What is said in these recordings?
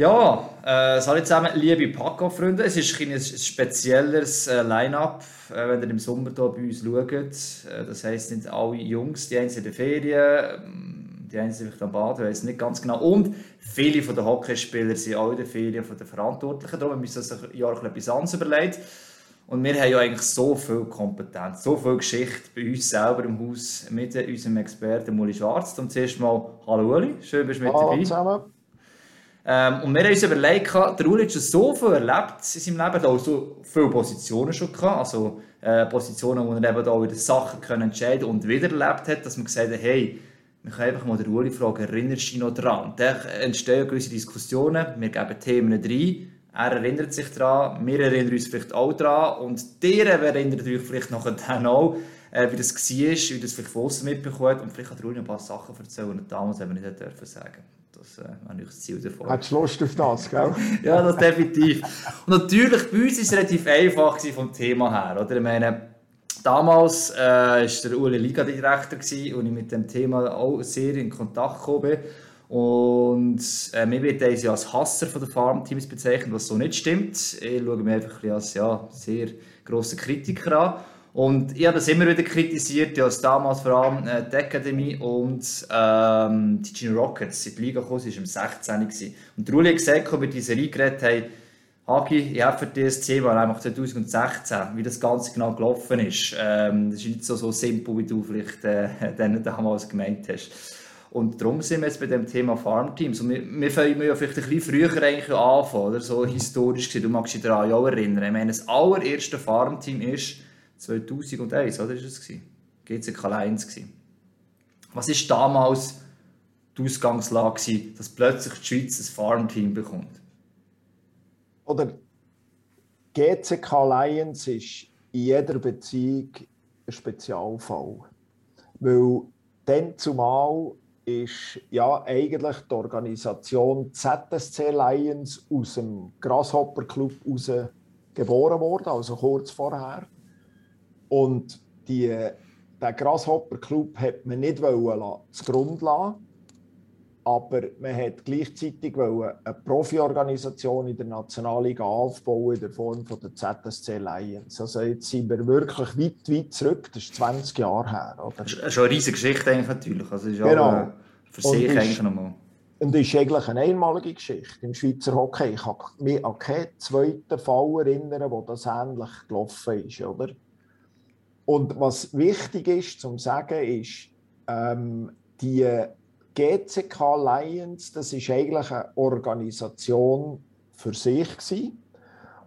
Ja, äh, hallo zusammen, liebe Paco-Freunde. Es ist ein, ein spezielleres äh, Line-Up, äh, wenn ihr im Sommer hier bei uns schaut. Äh, das heisst, nicht alle Jungs, die einen sind in der Ferien, ähm, die einen sind vielleicht am Baden, ich weiß nicht ganz genau. Und viele von den Hockeyspielern sind auch in der Ferien von den Verantwortlichen. Darum haben wir uns das ein Jahr etwas anderes überlegt. Und wir haben ja eigentlich so viel Kompetenz, so viel Geschichte bei uns selber im Haus mit unserem Experten Muli Schwarz. Und zuerst mal, hallo Uli, schön, dass du mit hallo dabei. zusammen. Ähm, und wir haben uns überlegt, der Uli hat so viel erlebt in seinem Leben, auch so viele Positionen schon gehabt, also äh, Positionen, wo er eben auch wieder Sachen können entscheiden und wieder erlebt hat, dass man gesagt hat, hey, wir können einfach mal den Uli fragen, erinnerst du dich noch daran? Da entstehen gewisse Diskussionen, wir geben Themen rein, er erinnert sich daran, wir erinnern uns vielleicht auch daran und ihr erinnert euch vielleicht nachher dann auch, äh, wie das war, wie das vielleicht von mitbekommt und vielleicht der Uli ein paar Sachen erzählen, die damals wir nicht dürfen sagen. Das äh, habe ich das Ziel davon. Hättest du Lust auf das, gell? ja, das definitiv. Und natürlich, bei uns war es relativ einfach vom Thema her. Oder? Ich meine, damals war äh, der Uli Liga-Direktor und ich mit dem Thema auch sehr in Kontakt gekommen bin. Und äh, wir werden uns ja als Hasser von der Farmteams bezeichnen, was so nicht stimmt. Ich schaue mich einfach als ja, sehr grosser Kritiker an. Und ich habe das immer wieder kritisiert, ja, als damals vor allem äh, die Academy und ähm, die Gino Rockets in die Liga sind, war im 16. Gewesen. Und der hat gesagt, als wir diese Serie geredet haben, Hagi, ich habe für dieses Thema einfach 2016, wie das Ganze genau gelaufen ist. Ähm, das ist nicht so, so simpel, wie du vielleicht äh, damals gemeint hast. Und darum sind wir jetzt bei dem Thema Farmteams. Und wir, wir fangen ja vielleicht ein bisschen früher eigentlich anfangen, oder? so historisch gesehen. Du magst dich daran auch erinnern. Ich meine, das allererste Farmteam ist 2001, oder ist es GCK 1 Was ist damals die Ausgangslage, dass plötzlich die Schweiz ein Farmteam bekommt? Oder GCK Lions ist in jeder Beziehung ein Spezialfall. Weil dann zumal ist ja eigentlich die Organisation ZSC Lions aus dem Grasshopper Club geboren worden, also kurz vorher. Und die, den Grasshopper Club hat man nicht zugrunde lassen, aber man hat gleichzeitig eine Profi-Organisation in der Nationalliga aufbauen in der Form von der ZSC Lions. Also jetzt sind wir wirklich weit, weit zurück. Das ist 20 Jahre her. Oder? Das ist schon eine riesige Geschichte eigentlich natürlich. Also ist genau. Für sich und eigentlich nochmal. Und das ist eigentlich eine einmalige Geschichte im Schweizer Hockey. Ich kann mich an keinen zweiten Fall erinnern, wo das ähnlich gelaufen ist. Oder? Und was wichtig ist zu sagen, ist, ähm, die GCK Lions, das ist eigentlich eine Organisation für sich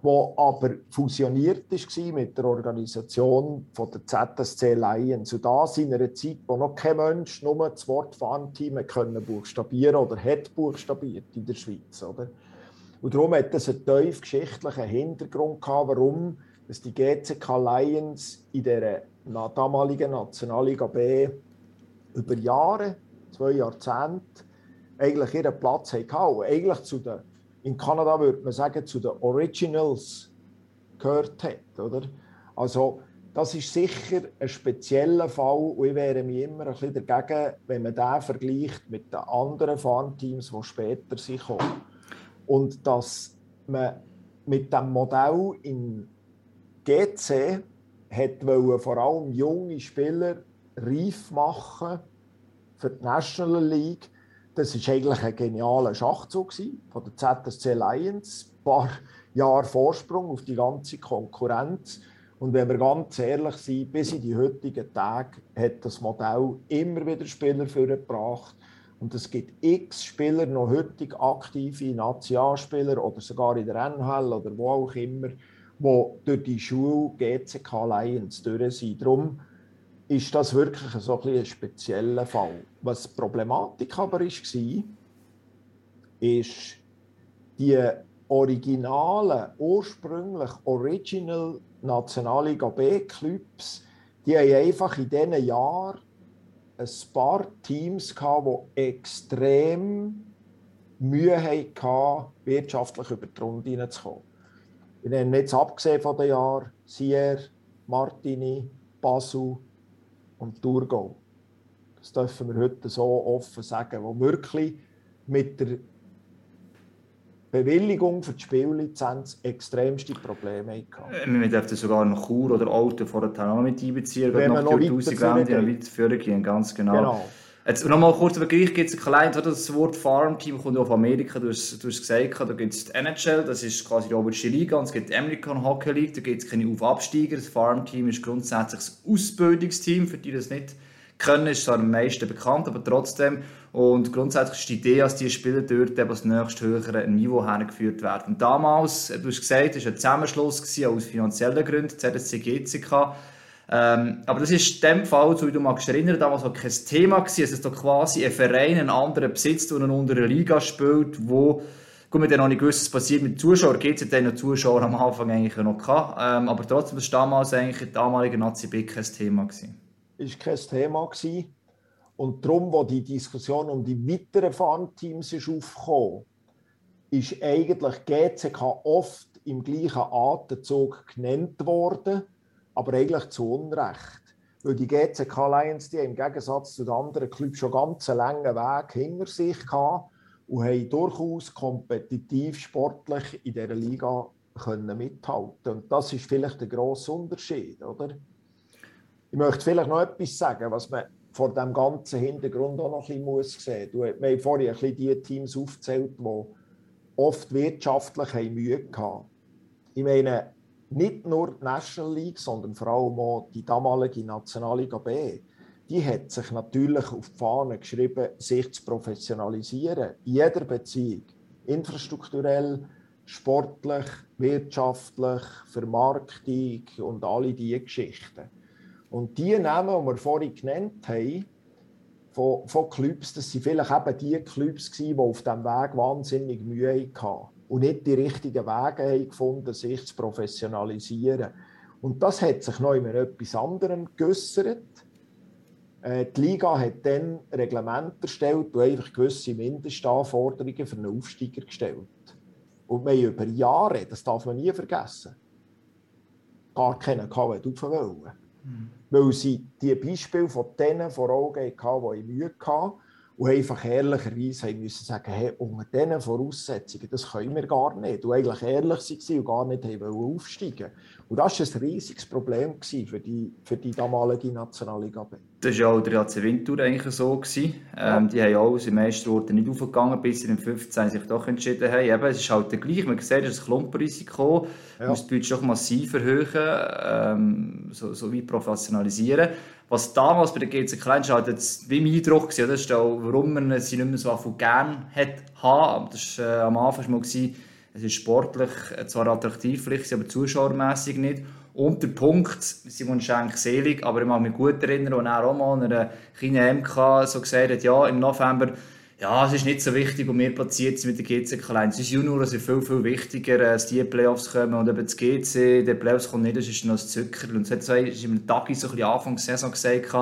wo aber fusioniert ist mit der Organisation von der ZSC Lions. Und das in einer Zeit, wo noch kein Mensch nur das Wort Farmteam können buchstabieren oder hat buchstabiert in der Schweiz. Oder? Und darum hat es einen tief geschichtlichen Hintergrund gehabt, warum dass die GCK Lions in der damaligen Nationalliga B über Jahre, zwei Jahrzehnte, eigentlich ihren Platz hatten. Und eigentlich zu den, in Kanada würde man sagen, zu den Originals gehört hat. Oder? Also, das ist sicher ein spezieller Fall und ich wäre mir immer ein bisschen dagegen, wenn man den vergleicht mit den anderen Farmteams, die später sind. Und dass man mit dem Modell in GC wollte vor allem junge Spieler reif machen für die National League. Das war eigentlich ein genialer Schachzug von der ZSC Lions. Ein paar Jahre Vorsprung auf die ganze Konkurrenz. Und wenn wir ganz ehrlich sind, bis in die heutigen Tage hat das Modell immer wieder Spieler vorgebracht. Und es gibt x Spieler, noch heutig aktive Nationalspieler oder sogar in der NHL oder wo auch immer, die durch die Schule GCK Lions durch sind. Darum ist das wirklich so ein, ein spezieller Fall. Was die Problematik aber war, ist, die originalen, ursprünglich Original Nationalliga B-Clubs, die haben einfach in diesen Jahren ein paar Teams gehabt, die extrem Mühe hatten, wirtschaftlich über die Runde hineinzukommen. Wir nehmen jetzt abgesehen von den Jahren Sier, Martini, Basel und Thurgau. Das dürfen wir heute so offen sagen, wo wirklich mit der Bewilligung für die Spiellizenz extremste Probleme hatten. Äh, wir dürfen sogar noch Chur oder Auto vor der noch mit einbeziehen, wenn man noch 1000 Wände weiterführen gehen, ganz genau. genau. Jetzt nochmal kurz über Vergleich gibt es klein, das Wort Farmteam kommt auf Amerika, du hast, du hast gesagt, da gibt es die NHL, das ist quasi die oberste Liga, und es gibt die American Hockey League, da gibt es keine Auf-Absteiger, das Farmteam ist grundsätzlich das Ausbildungsteam, für die das nicht können, ist zwar am meisten bekannt, aber trotzdem, und grundsätzlich ist die Idee, dass diese Spieler dort eben das nächste höhere Niveau hergeführt werden. Und damals, du hast gesagt, es war ein Zusammenschluss aus finanziellen Gründen, ZSC, GCK, ähm, aber das ist in dem Fall, so wie du magst erinnern, damals auch kein Thema gewesen. Es ist doch quasi ein Verein, einen anderen besitzt und unter einer Liga spielt, wo Gut, wir noch nicht gewusst, was passiert mit den Zuschauern. Gibt es ja Zuschauer Zuschauern am Anfang eigentlich noch gehabt. Ähm, aber trotzdem war damals eigentlich in der damaligen Nazi B kein Thema. Ist kein Thema gewesen. Und darum, wo die Diskussion um die weiteren Farmteams ist aufgekommen, ist eigentlich GCK oft im gleichen Atemzug genannt worden aber eigentlich zu Unrecht. Weil die GCK Lions, die im Gegensatz zu den anderen Clubs schon ganz einen langen Weg hinter sich hatten und haben durchaus kompetitiv sportlich in dieser Liga können mithalten Und das ist vielleicht der grosse Unterschied, oder? Ich möchte vielleicht noch etwas sagen, was man vor dem ganzen Hintergrund auch noch ein bisschen sehen muss. Wir haben vorhin ein bisschen die Teams aufgezählt, die oft wirtschaftlich Mühe hatten. Ich meine, nicht nur die National League, sondern vor allem auch die damalige Nationalliga B, die hat sich natürlich auf die Fahne geschrieben, sich zu professionalisieren. In jeder Beziehung. Infrastrukturell, sportlich, wirtschaftlich, Vermarktung und alle diese Geschichten. Und die Namen, die wir vorhin genannt haben, von, von Clubs, das waren vielleicht eben die Clubs, die auf diesem Weg wahnsinnig Mühe hatten und nicht die richtigen Wege haben gefunden, sich zu professionalisieren. Und das hat sich noch immer etwas anderem geäussert. Äh, die Liga hat dann Reglement erstellt und einfach gewisse Mindestanforderungen für einen Aufsteiger gestellt. Und wir haben über Jahre, das darf man nie vergessen, gar keinen gehabt, der wollen. Mhm. Weil sie die Beispiele von denen vor Augen hatten, die Mühe hatten und einfach ehrlicherweise haben müssen sagen, hey, unter diesen Voraussetzungen, das können wir gar nicht. Und eigentlich ehrlich waren und gar nicht haben aufsteigen Und das war ein riesiges Problem für die, für die damalige Nationalliga B. Das war auch der AC Winter eigentlich so. Gewesen. Ähm, Die haben auch in Meisterorten nicht aufgegangen, bis sie im 15 sich doch entschieden haben. Eben, es ist halt der gleiche. Man sieht, das Klumpenrisiko. Ja. Man muss die Budget doch massiv erhöhen, ähm, so, so wie professionalisieren. Was damals bei der GC Klein halt jetzt wie mein Eindruck war, das ist auch, warum man sie nicht mehr so viel gern hat haben. Das war äh, am Anfang mal, gewesen, es ist sportlich äh, zwar attraktiv, vielleicht, aber zuschauermässig nicht. Und der Punkt, Simon Schenk selig, aber ich mag mich gut erinnern, als er auch mal in einer kleinen MK so gesagt hat, ja, im November, ja, es ist nicht so wichtig, wo wir platziert sind mit der GC Klein. Es ist Junior, es ist viel, viel wichtiger, äh, dass die Playoffs kommen und eben das GC, der Playoffs kommt nicht, das ist noch das Zucker. Und das hat in einem Tag so ein Anfang der Saison gesagt.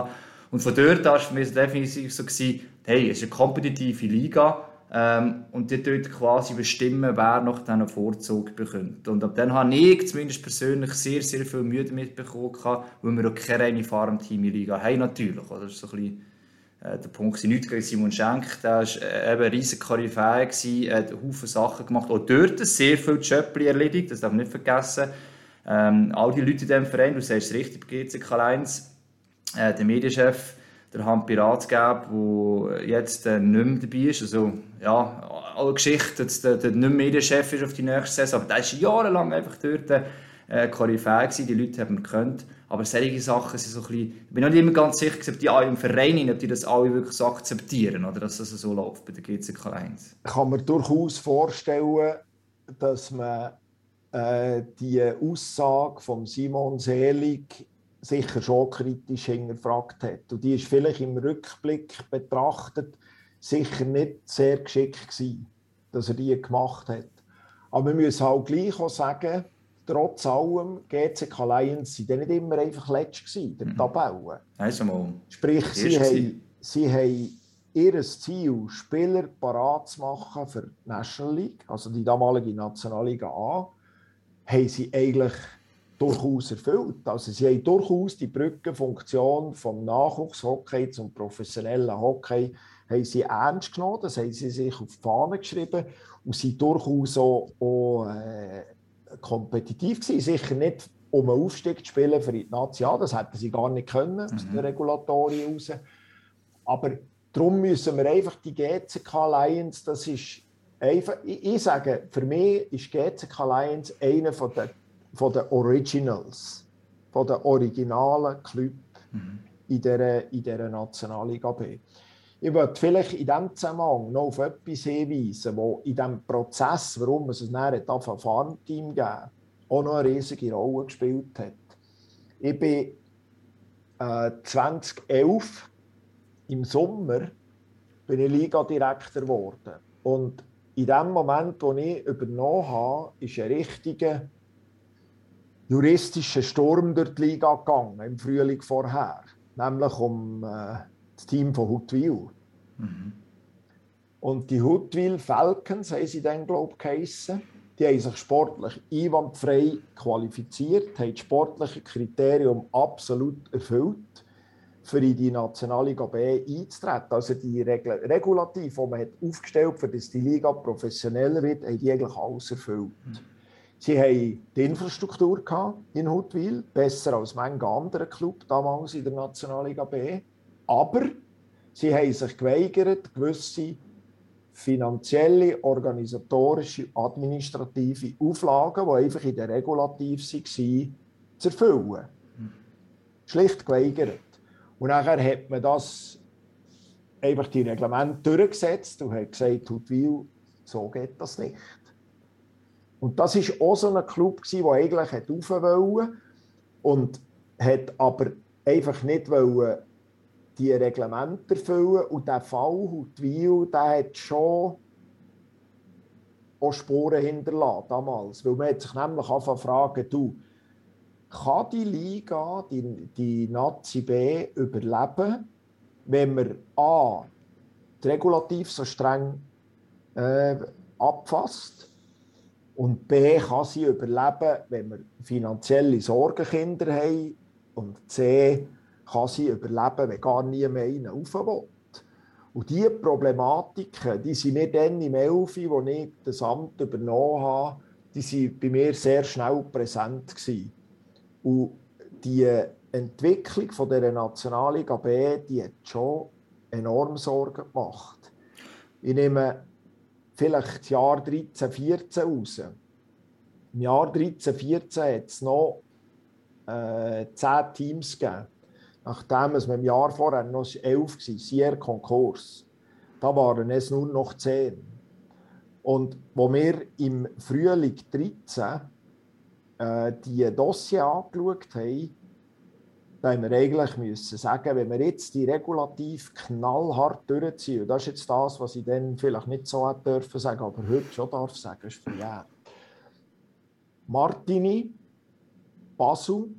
Und von dort an war für mich definitiv so, gewesen, hey, es ist eine kompetitive Liga, ähm, und die dort quasi bestimmen, wer noch diesen Vorzug bekommt. Und ab dann habe ich zumindest persönlich sehr, sehr viel Mühe damit bekommen, weil wir auch keine reine Farmteam in Liga haben, natürlich. Oder? Das ist so ein bisschen, der Punkt. Nichts gegen Simon Schenk, der war äh, eben ein riesiger Koryphäe, hat Haufen Sachen gemacht, auch dort sehr viel Jobs erledigt, das darf man nicht vergessen. Ähm, all die Leute in diesem Verein, du sagst es richtig, GCK 1, äh, der Medienchef, der Hand Pirat geben, der jetzt äh, nicht mehr dabei ist. Also, ja, alle Geschichte, dass der, der nicht mehr Medienchef ist auf die nächste Saison, aber der war jahrelang einfach dort äh, Koryphäe die Leute haben gekannt. Aber solche Sachen sind so ein bisschen, ich bin nicht immer ganz sicher, ob die alle im Verein, ob die das alle wirklich so akzeptieren, oder dass das so läuft bei der GCK 1. Ich kann mir durchaus vorstellen, dass man äh, die Aussage von Simon Selig sicher schon kritisch hinterfragt hat. Und die ist vielleicht im Rückblick betrachtet sicher nicht sehr geschickt gewesen, dass er die gemacht hat. Aber wir müssen auch gleich auch sagen, trotz allem, GCK Lions waren nicht immer einfach letzt in der mhm. Tabelle. Also mal. Sprich, sie haben, sie haben ihr Ziel, Spieler parat zu machen für die National League, also die damalige Nationalliga A, haben sie eigentlich durchaus erfüllt. Also sie haben durchaus die Brückenfunktion vom Nachwuchshockey zum professionellen Hockey haben sie ernst genommen, das haben sie sich auf die Fahne geschrieben und sind durchaus auch, auch äh, kompetitiv gewesen. Sicher nicht, um einen Aufstieg zu spielen für die Nation, das hätten sie gar nicht können, mhm. aus der Regulatorien heraus. Aber darum müssen wir einfach die GCK Lions, das ist einfach, ich, ich sage, für mich ist GCK Lions einer von der, von der Originals, von den originalen Clubs mhm. in dieser, in dieser Nationalliga B. Ich würde vielleicht in diesem Zusammenhang noch auf etwas hinweisen, wo in diesem Prozess, warum es ein Farmteam gab, auch noch eine riesige Rolle gespielt hat. Ich bin äh, 2011 im Sommer bin ich Liga-Direktor geworden. Und in dem Moment, wo ich übernommen habe, ist ein richtiger juristischer Sturm durch die Liga gegangen, im Frühling vorher. Nämlich um äh, das Team von Huttwil. Mhm. Und die Huttwil Falcons haben sie dann, glaube ich, geheissen. Die haben sich sportlich einwandfrei qualifiziert, haben das sportliche Kriterium absolut erfüllt, für in die Nationalliga B einzutreten. Also die Regel Regulativ, die man hat aufgestellt hat, dass die Liga professioneller wird, haben die eigentlich alles erfüllt. Mhm. Sie haben die Infrastruktur in Huttwil, besser als manche andere Club damals in der Nationalliga B. Aber sie haben sich geweigert, gewisse finanzielle, organisatorische, administrative Auflagen, die einfach in der Regulativ waren, zu erfüllen. Schlicht geweigert. Und nachher hat man das einfach die Reglemente durchgesetzt und hat gesagt, Huttwil, so geht das nicht. Und das war auch so ein Club, der eigentlich rauf wollte und hat aber einfach nicht wollen, die Reglemente erfüllen. Und der Fall Huttwil, der hat schon auch Spuren hinterlassen damals. Weil man hat sich nämlich angefangen fragen, du, kann die Liga, die, die Nazi B, überleben, wenn wir A, regulativ so streng äh, abfasst und B, kann sie überleben, wenn wir finanzielle Sorgenkinder haben und C, kann sie überleben, wenn gar nie mehr einer rauf. Und diese Problematiken, die sind nicht dann im Elfi, wo ich das Amt übernommen habe, die waren bei mir sehr schnell präsent. Gewesen. Und die Entwicklung von der Nationalliga B, die hat schon enorm Sorgen gemacht. Ich nehme vielleicht das Jahr 13, 14 raus. Im Jahr 13, 14 hat es noch äh, zehn Teams gegeben nachdem es im Jahr vorher noch elf waren, sehr Konkurs. Da waren es nur noch zehn. Und wo wir im Frühling 13 äh, die Dossier angeschaut haben, da haben wir eigentlich müssen sagen, wenn wir jetzt die regulativ knallhart durchziehen, und das ist jetzt das, was ich dann vielleicht nicht so hätte dürfen sagen, aber heute schon darf sagen, ist verjährt. Martini, Basel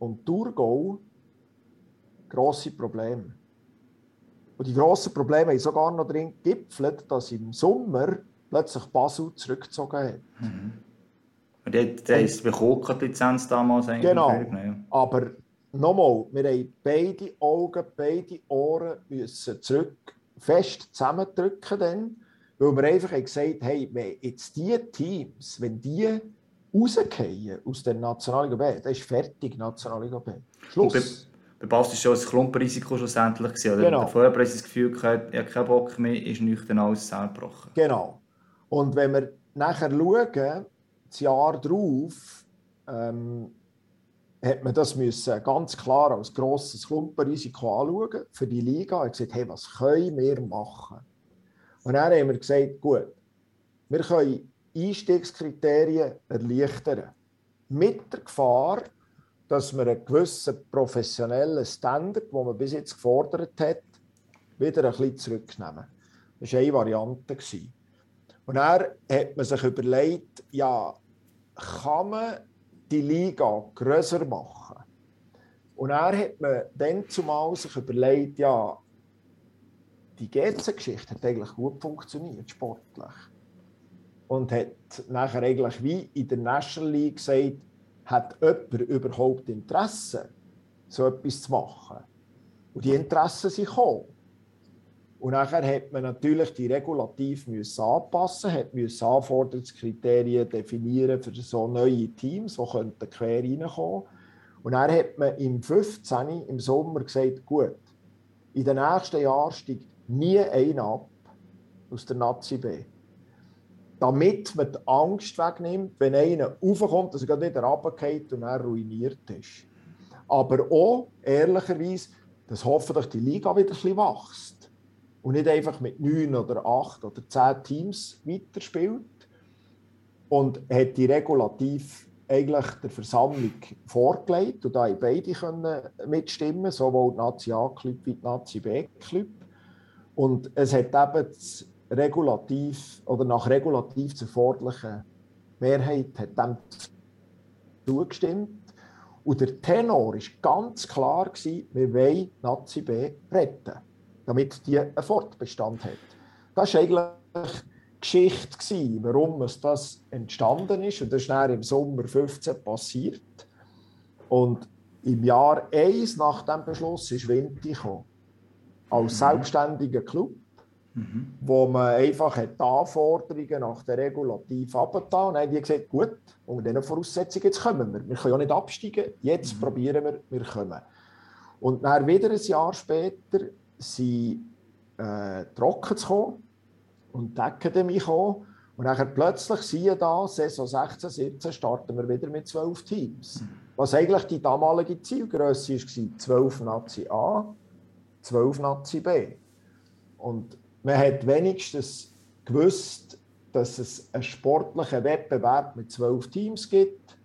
und Thurgau grosse Probleme. Und die grossen Probleme haben sogar noch darin gegipfelt, dass im Sommer plötzlich Basel zurückgezogen hat. Mhm. Und dort heisst bekommen die Lizenz damals eigentlich. Genau. Aber nochmal, wir haben beide Augen, beide Ohren müssen zurück fest zusammendrücken, dann, weil wir einfach gesagt haben, hey, wenn jetzt diese Teams, wenn die rausgehen aus der Nationalliga B, dann ist fertig, Nationalliga B. Schluss bei Bast schon ein Klumpenrisiko schlussendlich gewesen. Oder genau. Vorher das Gefühl gehabt, ich habe keinen Bock mehr, ist nüchtern alles zusammengebrochen. Genau. Und wenn wir nachher schauen, das Jahr darauf, ähm, hat man das müssen ganz klar als grosses Klumpenrisiko anschauen für die Liga. Er hat gesagt, hey, was können wir machen? Und dann haben wir gesagt, gut, wir können Einstiegskriterien erleichtern. Mit der Gefahr, dass wir einen gewissen professionellen Standard, den man bis jetzt gefordert hat, wieder ein bisschen zurücknehmen. Das war eine Variante. Und dann hat man sich überlegt, ja, kann man die Liga grösser machen? Und dann hat man dann zumal sich überlegt, ja, die GC-Geschichte hat eigentlich gut funktioniert, sportlich. Und hat nachher eigentlich wie in der National League gesagt, hat jemand überhaupt Interesse, so etwas zu machen? Und die Interessen sind gekommen. Und nachher hat man natürlich die regulativ müssen anpassen, hat müssen Anforderungskriterien definieren für so neue Teams, die könnten quer reinkommen. Und dann hat man im 15. im Sommer gesagt, gut, in den nächsten Jahren steigt nie einer ab aus der Nazi B. Damit man die Angst wegnimmt, wenn einer raufkommt, dass er wieder runterfällt und er ruiniert ist. Aber auch, ehrlicherweise, dass hoffentlich die Liga wieder ein bisschen wächst und nicht einfach mit neun oder acht oder zehn Teams weiterspielt. Und hat die regulativ eigentlich der Versammlung vorgelegt und da haben beide können mitstimmen, sowohl die Nazi A-Club wie die Nazi B-Club. Und es hat eben das regulativ oder nach regulativ zu erforderlichen Mehrheit hat dem zugestimmt. Und der Tenor war ganz klar, gewesen, wir wollen Nazi B retten, damit die einen Fortbestand hat. Das war eigentlich die Geschichte, gewesen, warum es das entstanden ist. Und das ist dann im Sommer 15 passiert. Und im Jahr 1 nach dem Beschluss ist Vinti gekommen. Als mhm. selbstständiger Club Mhm. Wo man einfach die Anforderungen nach der Regulativ abgetan und haben die gesagt, gut, unter diesen Voraussetzungen, jetzt kommen wir. Wir können ja nicht absteigen, jetzt mhm. probieren wir, wir kommen. Und dann wieder ein Jahr später sind äh, Trocken zu kommen und die Akademie gekommen. Und dann plötzlich, siehe da, Saison 16, 17 starten wir wieder mit zwölf Teams. Mhm. Was eigentlich die damalige Zielgröße war, 12 Nazi A, 12 Nazi B. Und man hat wenigstens gewusst, dass es einen sportlichen Wettbewerb mit zwölf Teams gibt.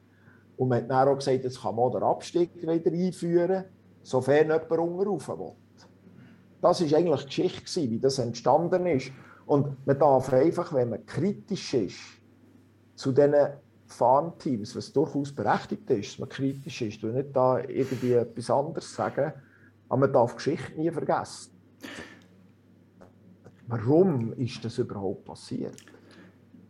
Und man hat dann auch gesagt, jetzt kann man den Abstieg wieder einführen, sofern jemand runterrauf will. Das war eigentlich die Geschichte, wie das entstanden ist. Und man darf einfach, wenn man kritisch ist zu diesen Farmteams, was durchaus berechtigt ist, dass man kritisch ist, und nicht da irgendwie etwas anderes sagen, aber man darf die Geschichte nie vergessen. Warum ist das überhaupt passiert?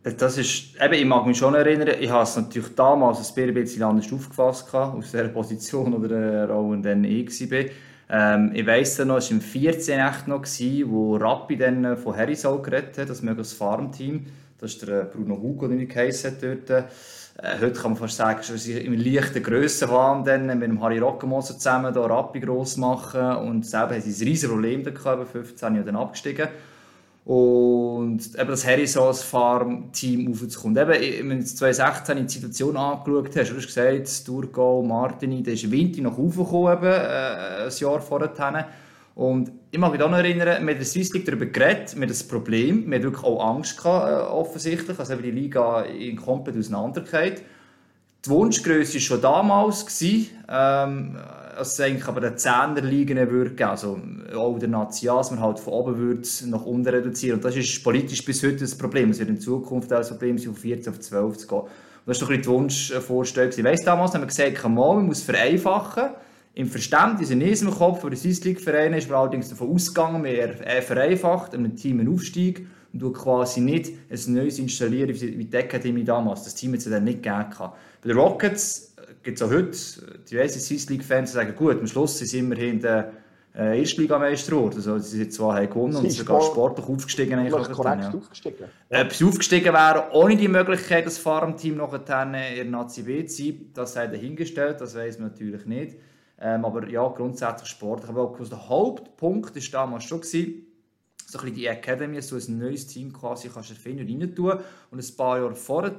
Das ist, eben, ich mag mich schon erinnern, ich habe es natürlich damals ein bisschen anders aufgefasst, aus dieser Position oder der Rolle, dann ich war. Ähm, ich weiss noch, es war im 14 echt noch, gewesen, wo Rappi dann von Harrisol geredet hat, das mögliches Farmteam. Das ist der Bruno Hugo, den ich geheißen dort. Äh, heute kann man fast sagen, dass sie im leichten Grössenwahn dann mit dem Harry Rockemoser zusammen da Rappi gross machen. Und selber haben sie ein riesiges Problem gehabt, 15 Jahre dann abgestiegen. Und eben das Harrisons Farm-Team aufzukommen. Eben, wenn du 2016 die Situation angeschaut hast, du hast gesagt, Durgau, Martini, da ist Winter noch raufgekommen, eben, äh, ein Jahr vorher. Und ich mag mich auch noch erinnern, wir haben Swiss League darüber geredet, wir das Problem, wir hatten wirklich auch Angst gehabt, äh, offensichtlich, also die Liga in komplett auseinandergeht. Die Wunschgröße war schon damals, gewesen, ähm, dass es eigentlich aber den Zehner liegen würde, also auch der Nazi, dass man halt von oben würde nach unten reduzieren. Und das ist politisch bis heute das Problem. Es wird in Zukunft auch das Problem sein, von 14 auf 12 zu gehen. Und das war doch ein die Wunschvorstellung. Ich weiss, damals haben wir gesagt, man muss vereinfachen. Im Verständnis, in unserem Kopf, der Swiss League Verein ist, wir allerdings davon ausgegangen, wir vereinfacht einem Team einen Aufstieg und du quasi nicht ein neues installieren wie die Academy damals. Das Team hat es dann nicht gegeben. Bei den Rockets gibt es auch heute diverse Swiss League-Fans, die sagen, gut, am Schluss sind sie immerhin der äh, Erstligameister geworden. Also, sie sind zwar gewonnen und sogar sportlich aufgestiegen. Eigentlich korrekt ja. aufgestiegen. Ja. Ob sie aufgestiegen wären, ohne die Möglichkeit, das Farmteam noch in der Nazi B zu sein, das sei dahingestellt, das weiß man natürlich nicht. Ähm, aber ja, grundsätzlich sportlich. Aber der Hauptpunkt war damals schon, gewesen, so ein bisschen die Academy, so ein neues Team quasi kannst erfinden und rein tun. Und ein paar Jahre vorher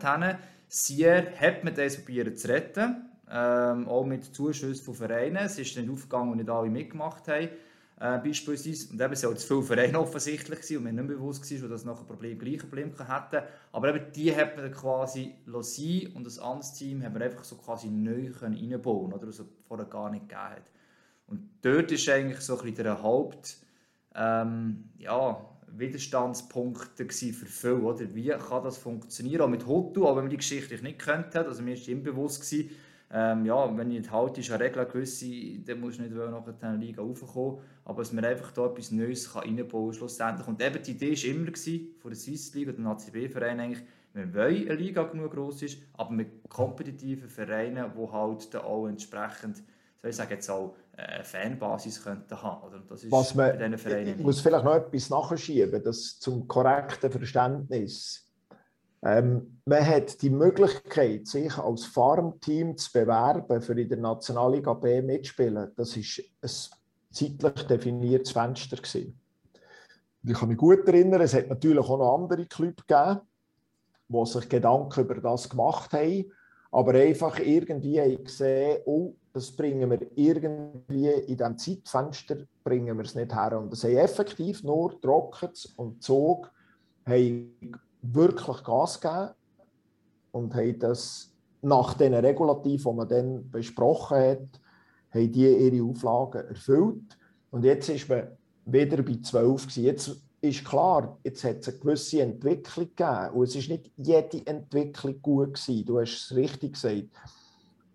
Sier hat man das probiert zu retten, ähm, auch mit Zuschüssen von Vereinen. Es ist nicht aufgegangen, und nicht alle mitgemacht haben. Äh, beispielsweise. Und eben, waren zu viele Vereine offensichtlich gewesen, und mir nicht bewusst war, dass nachher Problem gleiche Problem hätten. Aber eben, die hat man quasi sein und das andere Team haben wir einfach so quasi neu reinbauen oder was es vorher gar nicht gegeben hat. Und dort ist eigentlich so ein bisschen der Haupt, ähm, ja, Widerstandspunkte für viele. Oder? Wie kann das funktionieren? Auch mit Hotu, auch wenn man die Geschichte nicht kennt hat. Also mir war immer bewusst, gewesen, ähm, ja, wenn ich nicht halte, ist eine Regel gewisse, dann musst du nicht nach der Liga raufkommen. Aber dass man einfach da etwas Neues kann reinbauen kann schlussendlich. Und eben die Idee war immer gewesen, von der Swiss League oder dem ACB-Verein eigentlich, wir wollen eine Liga genug groß ist, aber mit kompetitiven Vereinen, die halt dann auch entsprechend soll ich sagen, jetzt auch eine Fanbasis könnten haben. Oder? Das ist Was man, bei diesen Vereinen Ich muss vielleicht noch etwas nachschieben, das zum korrekten Verständnis. Ähm, man hat die Möglichkeit, sich als Farmteam zu bewerben, für in der Nationalliga B mitspielen. Das ist ein zeitlich definiertes Fenster. Gewesen. Ich kann mich gut erinnern, es hat natürlich auch noch andere Clubs gegeben, die sich Gedanken über das gemacht haben, aber einfach irgendwie gesehen, oh, das bringen wir irgendwie in diesem Zeitfenster bringen wir es nicht her. Und das haben effektiv nur Rockets und Zug haben wirklich Gas gegeben und haben das nach den Regulativen, die man dann besprochen hat, haben die ihre Auflagen erfüllt. Und jetzt ist man wieder bei 12 gewesen. Jetzt ist klar, jetzt hat es eine gewisse Entwicklung gegeben. Und es ist nicht jede Entwicklung gut gewesen. Du hast es richtig gesagt.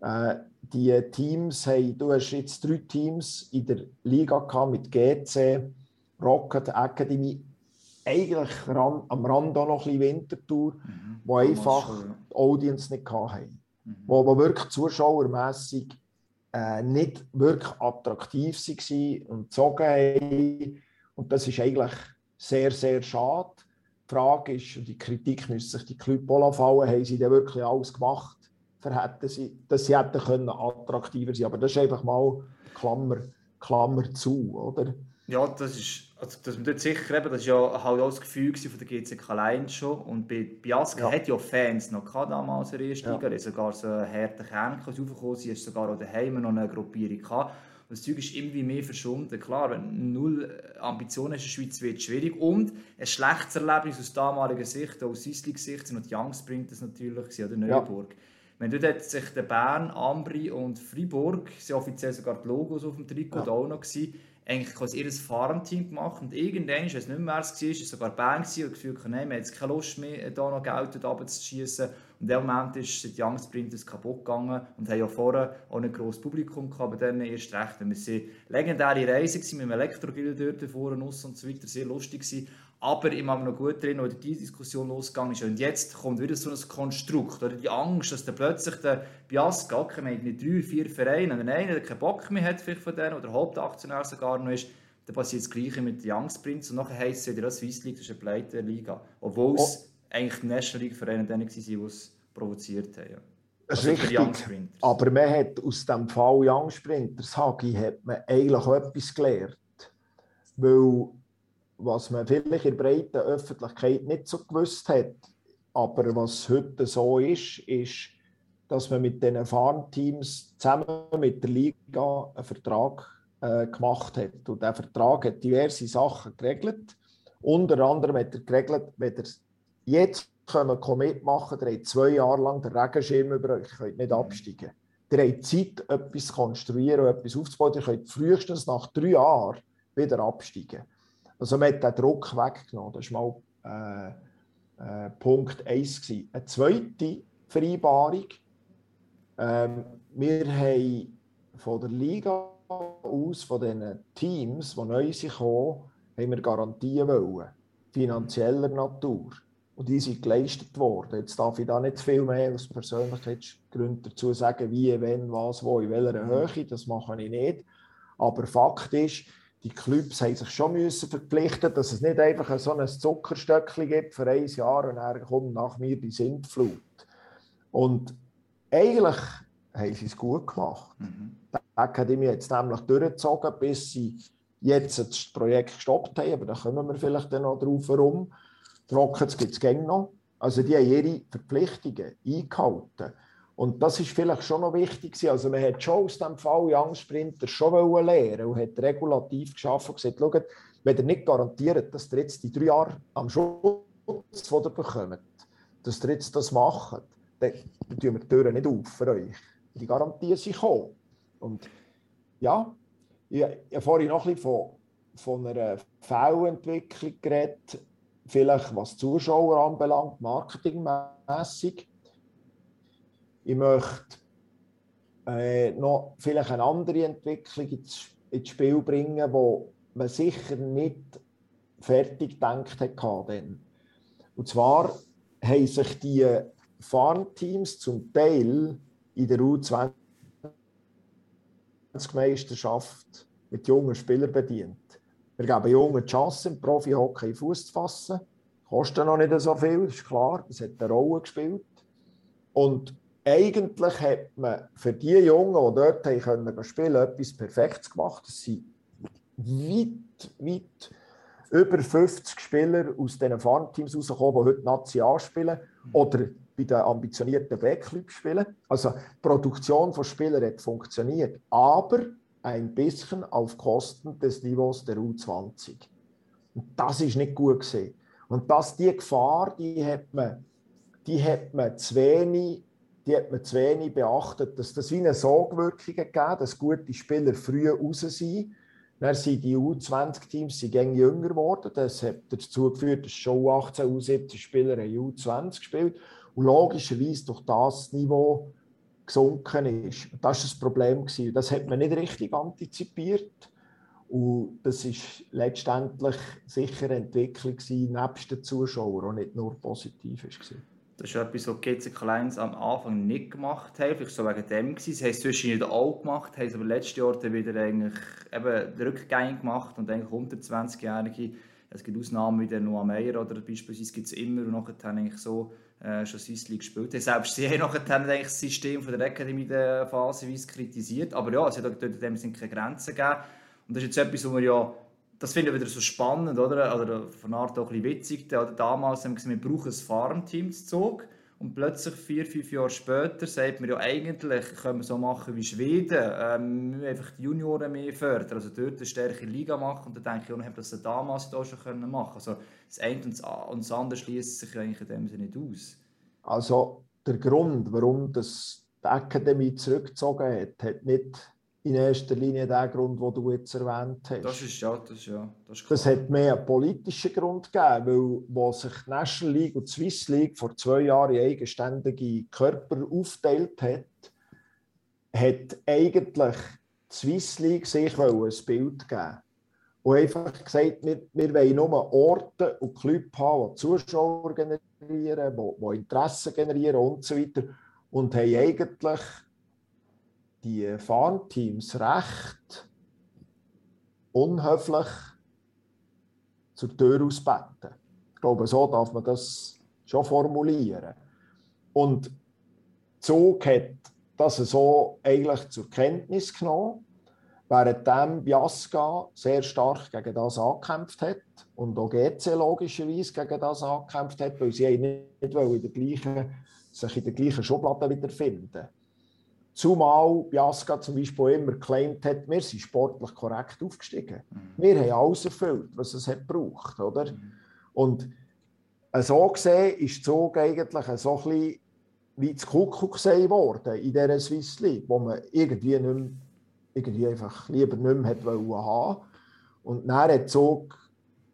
Äh, die Teams haben, du hast jetzt drei Teams in der Liga gehabt mit GC, Rocket, Academy, eigentlich ran, am Rand auch noch ein bisschen Wintertour, mhm. wo einfach die Audience nicht hatten. Mhm. Wo, wo wirklich zuschauermässig äh, nicht wirklich attraktiv waren und gezogen haben. Und das ist eigentlich sehr, sehr schade. Die Frage ist, und die Kritik müsste sich die Club fallen, haben sie denn wirklich alles gemacht, hätten sie, dass sie hätten können attraktiver sein Aber das ist einfach mal Klammer, Klammer zu, oder? Ja, das ist, also dass man dort sicher eben, das ist ja halt auch das Gefühl von der GCK allein schon. Und bei Biasca ja. hat ja Fans noch gehabt damals in der ersten Liga. Ja. sogar so einen harten Kern raufgekommen, sie hast sogar auch daheim noch eine Gruppierung gehabt. Das Zeug ist irgendwie mehr verschwunden. Klar, wenn du null Ambitionen hast in der Schweiz, wird es schwierig. Und ein schlechtes Erlebnis aus damaliger Sicht, auch aus Sicht, sind die Young Sprinters natürlich, oder Neuburg. Ja. Wenn dort hat sich der Bern, Ambri und Freiburg, sind offiziell sogar die Logos auf dem Trikot ja. auch noch gewesen, eigentlich quasi ihr Farmteam gemacht und irgendwann, ich weiß nicht mehr, es war, war es sogar Bern gewesen, und gefühlt, nein, wir haben jetzt keine Lust mehr, da noch Geld runterzuschießen. Und in dem Moment ist die Young Sprinters kaputt gegangen und haben ja vorher auch ein grosses Publikum gehabt, aber dann erst recht. Wir waren legendäre Reise mit dem Elektrogrill dort vorne und so weiter, sehr lustig gewesen. Aber ich habe noch gut drin, als diese Diskussion losgegangen ist. Und jetzt kommt wieder so ein Konstrukt, oder die Angst, dass dann plötzlich der Biasca, haben nicht drei, vier Vereine, und einer, der keinen Bock mehr hat vielleicht von denen, oder Hauptaktionär sogar noch ist, dann passiert das Gleiche mit den Young Sprints und nachher heisst es wieder, das Swiss League, das ist eine pleite Liga. Obwohl es oh. eigentlich die National League Vereine dann waren, die es provoziert haben. Das ist also richtig, aber man hat aus dem Fall Young Sprinters, Hagi, hat man eigentlich auch etwas gelernt. Weil was man vielleicht in der breiten Öffentlichkeit nicht so gewusst hat, aber was heute so ist, ist, dass man mit den Farmteams zusammen mit der Liga einen Vertrag äh, gemacht hat. Und der Vertrag hat diverse Sachen geregelt. Unter anderem hat er geregelt, wenn ihr jetzt können mitmachen könnt, ihr habt zwei Jahre lang den Regenschirm über euch, ihr könnt nicht mhm. absteigen. Ihr habt Zeit, etwas zu konstruieren und etwas aufzubauen. Ihr könnt frühestens nach drei Jahren wieder absteigen. Also man hat den Druck weggenommen. Das war mal äh, äh, Punkt 1. Gewesen. Eine zweite Vereinbarung. Ähm, wir haben von der Liga aus, von den Teams, die neu sind, haben wir Garantien wollen, finanzieller Natur. Und die sind geleistet worden. Jetzt darf ich da nicht viel mehr aus Persönlichkeitsgründen dazu sagen, wie, wenn, was, wo, in welcher Höhe. Das mache ich nicht. Aber Fakt ist, die Clubs haben sich schon müssen verpflichten, dass es nicht einfach so ein Zuckerstöckchen gibt für ein Jahr und dann kommt nach mir die Sintflut. Und eigentlich haben sie es gut gemacht. Mhm. Die Akademie hat es nämlich durchgezogen, bis sie jetzt das Projekt gestoppt haben, aber da kommen wir vielleicht dann noch drauf herum. Die Rockets gibt es noch. Also die haben ihre Verpflichtungen eingehalten. Und das ist vielleicht schon noch wichtig. Also man hat schon aus dem Fall Young Sprinter schon lernen und hat regulativ geschaffen und gesagt, schaut, wenn ihr nicht garantiert, dass ihr jetzt die drei Jahre am Schutz, die ihr bekommt, dass ihr jetzt das macht, dann, tun wir die Türen nicht auf für euch. Die Garantien sind gekommen. Und ja, ich, ich habe vorhin noch ein bisschen von, von einer Fehlentwicklung geredet, vielleicht was Zuschauer anbelangt, marketingmässig. Ich möchte äh, noch vielleicht eine andere Entwicklung ins, ins Spiel bringen, wo man sicher nicht fertig gedacht hat. Und zwar haben sich die Farmteams zum Teil in der U20 U20-Meisterschaft mit jungen Spielern bedient. Wir geben jungen die Chance, im Profi-Hockey Fuß zu fassen. Kostet noch nicht so viel, ist klar. Das hat eine Rolle gespielt. Und eigentlich hat man für die Jungen, die dort können spielen konnten, etwas Perfektes gemacht. Es sind weit, weit über 50 Spieler aus diesen Farmteams rausgekommen, die heute National spielen oder bei den ambitionierten Backclubs spielen. Also die Produktion von Spielern hat funktioniert, aber ein bisschen auf Kosten des Niveaus der U20. Und das ist nicht gut gesehen. Und das, die Gefahr, die hat man, die hat man zu wenig die hat man zu wenig beachtet, dass das wie eine Sogwirkung gegeben dass gute Spieler früh raus sind. Dann sind die U20-Teams jünger geworden. Das hat dazu geführt, dass schon 18 U17-Spieler U20 gespielt und logischerweise durch das Niveau gesunken ist. Das war das Problem. Das hat man nicht richtig antizipiert. Und das ist letztendlich sicher eine Entwicklung nebst den Zuschauern, die nicht nur positiv war. Das ist etwas, was GC Kleins am Anfang nicht gemacht haben. Vielleicht so wegen dem gewesen. Sie haben es zwischendurch auch gemacht, haben es aber letztes Jahr dann wieder eigentlich eben Rückgänge gemacht und eigentlich unter 20-Jährige. Es gibt Ausnahmen wie der Noah Meyer oder beispielsweise gibt es immer und nachher haben eigentlich so äh, schon Swiss League gespielt. Selbst sie haben nachher eigentlich das System von der Academy phasenweise kritisiert. Aber ja, es hat dort in dem Sinne keine Grenzen gegeben. Und das ist jetzt etwas, wo wir ja das finde ich wieder so spannend, oder? Oder von Art auch ein witzig. Damals haben wir gesagt, wir brauchen ein Farmteam zu Zug. Und plötzlich, vier, fünf Jahre später, sagt man ja eigentlich, können wir so machen wie Schweden. Ähm, wir müssen einfach die Junioren mehr fördern, also dort eine stärkere Liga machen. Und dann denke ich, ja, haben das damals da schon können machen Also das eine und das andere schließt sich eigentlich in dem Sinne nicht aus. Also der Grund, warum das die Akademie zurückgezogen hat, hat nicht in erster Linie der Grund, den du jetzt erwähnt hast. Das ist ja, das, ja, das, ist das hat mehr einen politischen Grund gegeben, weil wo sich die National League und die Swiss League vor zwei Jahren eigenständige Körper aufteilt hat, hat eigentlich die Swiss League sich ein Bild geben und einfach gesagt, wir, wir wollen nur Orte und Clubs haben, die Zuschauer generieren, die, die Interessen generieren und so weiter. Und haben eigentlich die Farmteams recht unhöflich zur Tür ausbetten. Ich glaube, so darf man das schon formulieren. Und Zug hat das so eigentlich zur Kenntnis genommen, während Biasca sehr stark gegen das angekämpft hat und auch GC logischerweise gegen das angekämpft hat, weil sie nicht in der gleichen, sich in der gleichen Schublade wiederfinden. Zumal Biasca zum Beispiel immer geclaimt hat, wir sind sportlich korrekt aufgestiegen. Mhm. Wir haben alles erfüllt, was es hat gebraucht. Oder? Mhm. Und so gesehen ist Zug eigentlich so ein bisschen wie das Kuckucksei geworden in dieser Swiss League, wo man irgendwie, nicht mehr, irgendwie einfach lieber nicht mehr haben Und dann hat Zug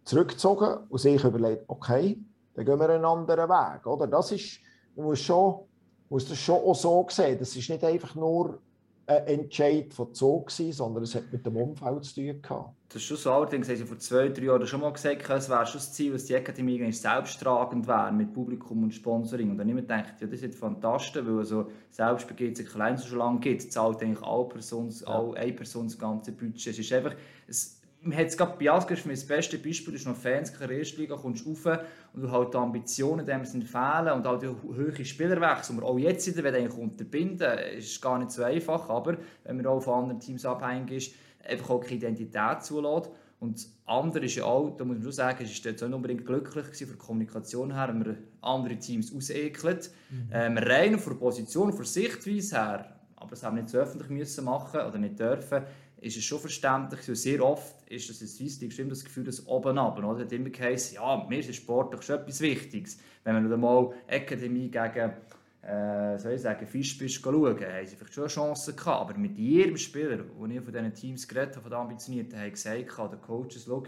zurückgezogen und sich überlegt, okay, dann gehen wir einen anderen Weg. Oder? Das ist, man muss schon muss das schon auch so sehen. Das ist nicht einfach nur ein Entscheid von Zoo gewesen, sondern es hat mit dem Umfeld zu tun gehabt. Das ist schon so. Allerdings haben sie vor zwei, drei Jahren schon mal gesagt, es wäre schon das Ziel, dass die Akademie selbsttragend wäre mit Publikum und Sponsoring. Und dann immer gedacht, ja, das ist fantastisch, weil also selbst bei GC Klein so schon lange gibt, zahlt eigentlich alle Person, ja. alle, eine Person das ganze Budget. Es ist einfach, es, man hat es gerade bei Asker, das beste Beispiel ist noch Fans, keine Erstliga, kommst rauf und du halt die Ambitionen dem sind fehlen und auch die hohe Spielerwechsel, die wir auch jetzt wieder eigentlich unterbinden, ist gar nicht so einfach, aber wenn man auch von anderen Teams abhängig ist, einfach auch keine Identität zulässt. Und das andere ist ja auch, da muss man schon sagen, es war nicht unbedingt glücklich gewesen, von der Kommunikation her, wenn wir andere Teams ausekelt. Mhm. Ähm, rein von der Position, von der Sichtweise her, aber das haben wir nicht so öffentlich müssen machen oder nicht dürfen, ist es schon verständlich. Sehr oft ist das in Swiss League das Gefühl, dass oben ab. Oder? Es hat immer geheißen, ja, mir ist Sport doch schon etwas Wichtiges. Wenn man mal Akademie gegen äh, soll ich sagen, Fisch bist schauen, haben sie vielleicht schon Chancen gehabt. Aber mit jedem Spieler, den ich von diesen Teams geredet habe, von den Ambitionierten, haben gesagt, der Coaches, schau,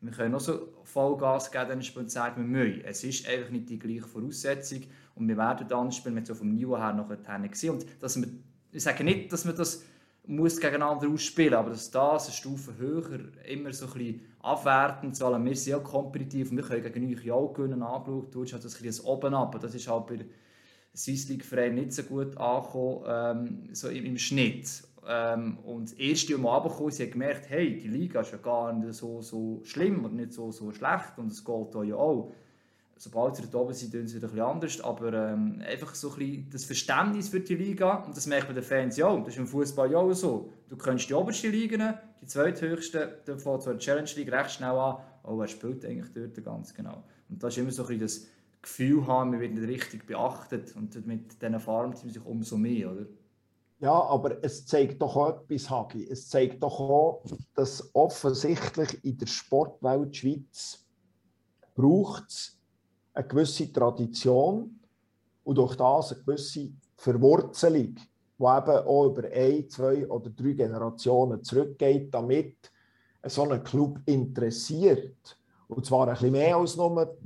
wir können auch so Vollgas geben, dann spielen sagen, wir müssen. Es ist einfach nicht die gleiche Voraussetzung und wir werden dann spielen, mit so vom Niveau her noch gesehen. Und dass wir, ich sage nicht, dass wir das muss gegeneinander ausspielen, aber dass das eine Stufe höher immer so ein bisschen abwertend zu wir sind ja kompetitiv wir können gegen euch ja auch gewinnen, angeschaut wird, halt das ein bisschen oben ab. Das ist halt bei Swiss League Verein nicht so gut angekommen, ähm, so im, im Schnitt. Ähm, und das erste Mal runtergekommen, sie haben gemerkt, hey, die Liga ist ja gar nicht so, so schlimm und nicht so, so schlecht und es geht da ja auch. Sobald sie da oben sind, tun sie wieder bisschen anders, aber ähm, einfach so ein bisschen das Verständnis für die Liga und das merkt man den Fans ja, das ist im Fußball ja auch so. Du kennst die oberste Liga, die zweithöchste, dann fängt so eine Challenge League recht schnell an, oh, er spielt eigentlich dort ganz genau. Und das ist immer so ein bisschen das Gefühl haben, wir werden richtig beachtet und mit diesen Farmteams sich umso mehr, oder? Ja, aber es zeigt doch auch etwas, Hagi. Es zeigt doch auch, dass offensichtlich in der Sportwelt Schweiz braucht es eine gewisse Tradition und durch das eine gewisse Verwurzelung, die eben auch über ein, zwei oder drei Generationen zurückgeht, damit so ein Club interessiert. Und zwar ein bisschen mehr als nur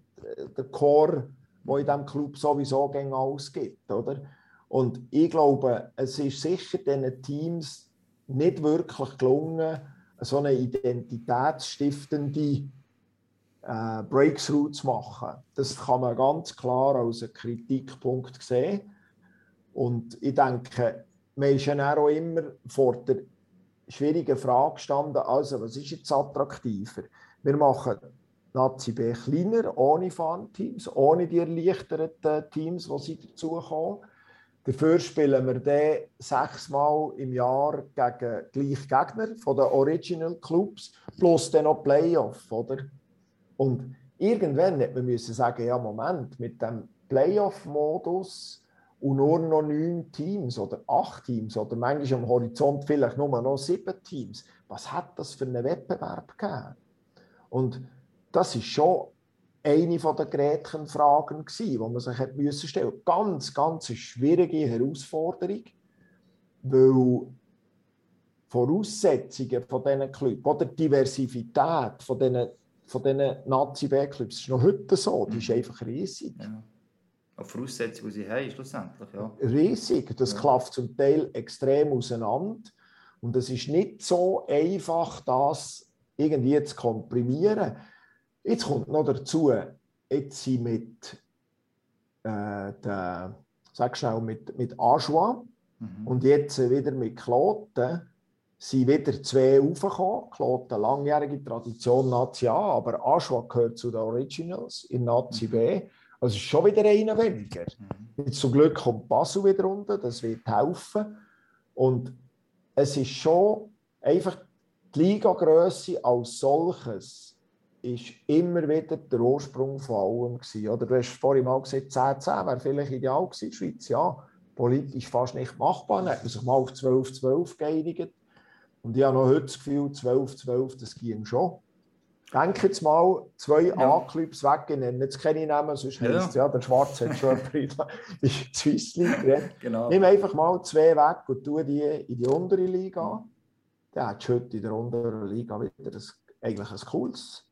der Chor, der in diesem Club sowieso gegen ausgibt. Oder? Und ich glaube, es ist sicher diesen Teams nicht wirklich gelungen, so eine identitätsstiftende äh, Breakthrough zu machen. Das kann man ganz klar als einen Kritikpunkt sehen. Und ich denke, man ist ja auch immer vor der schwierigen Frage gestanden, also was ist jetzt attraktiver? Wir machen Nazi B kleiner, ohne Farmteams, ohne die erleichterten Teams, die sie dazukommen. Dafür spielen wir dann sechsmal im Jahr gegen gleich Gegner von den Original Clubs, plus dann noch Playoff, oder? Und irgendwann hätte man müssen sagen, ja Moment, mit dem Playoff-Modus und nur noch neun Teams oder acht Teams oder manchmal am Horizont vielleicht nur noch sieben Teams, was hat das für einen Wettbewerb gegeben? Und das ist schon eine der Gretchenfragen die man sich stellen musste. Ganz, ganz schwierige Herausforderung, weil Voraussetzungen von diesen Clubs oder die Diversität von diesen, von diesen Nazi-B-Clubs ist noch heute so, die ist mhm. einfach riesig. Ja. Auch Voraussetzungen, die sie haben, schlussendlich. Ja. Riesig, das ja. klafft zum Teil extrem auseinander und es ist nicht so einfach, das irgendwie zu komprimieren. Jetzt kommt noch dazu, jetzt sind mit, äh, der, sag schnell, mit, mit Ajoie mhm. und jetzt wieder mit Kloten sind wieder zwei aufgekommen. Kloten, langjährige Tradition Nazi A, aber Ajoie gehört zu den Originals in Nazi B. Mhm. Also ist schon wieder einer weniger. Mhm. Jetzt zum Glück kommt Basel wieder runter, das wird helfen. Und es ist schon einfach die Ligagröße als solches ist immer wieder der Ursprung von allem gewesen. Oder du hast vorhin mal gesagt, 10-10 wäre vielleicht ideal gewesen in der Schweiz. Ja, politisch fast nicht machbar. Dann hat man sich mal auf 12-12 geeinigt. Und ich habe noch heute das Gefühl, 12-12, das ging schon. Denke jetzt mal, zwei ja. A-Clubs weg, ich nenne jetzt keine Namen, sonst ja. heisst es ja, der Schwarze hat schon in Swiss League genau. Nimm einfach mal zwei weg und tu die in die untere Liga. Dann hättest du heute in der unteren Liga wieder ein, eigentlich ein cooles